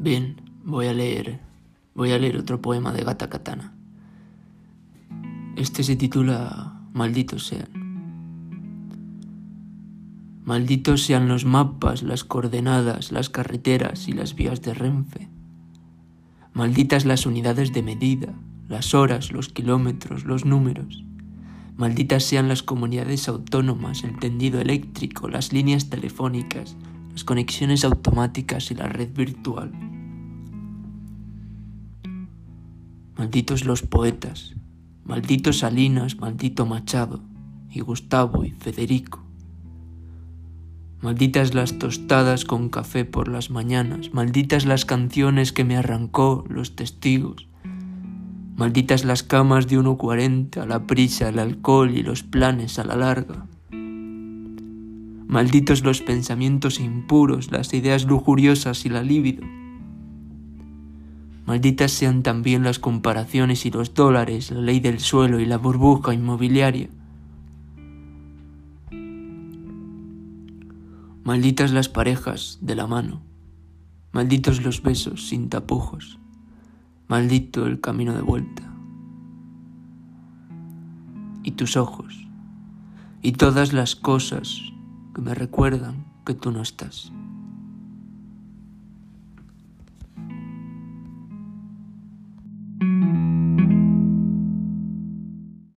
Bien, voy a leer. Voy a leer otro poema de Gata Katana. Este se titula Malditos sean. Malditos sean los mapas, las coordenadas, las carreteras y las vías de Renfe. Malditas las unidades de medida, las horas, los kilómetros, los números. Malditas sean las comunidades autónomas, el tendido eléctrico, las líneas telefónicas, las conexiones automáticas y la red virtual. Malditos los poetas, malditos Salinas, maldito Machado, y Gustavo y Federico. Malditas las tostadas con café por las mañanas, malditas las canciones que me arrancó los testigos, malditas las camas de 1.40, la prisa, el alcohol y los planes a la larga. Malditos los pensamientos impuros, las ideas lujuriosas y la libido. Malditas sean también las comparaciones y los dólares, la ley del suelo y la burbuja inmobiliaria. Malditas las parejas de la mano, malditos los besos sin tapujos, maldito el camino de vuelta. Y tus ojos, y todas las cosas que me recuerdan que tú no estás.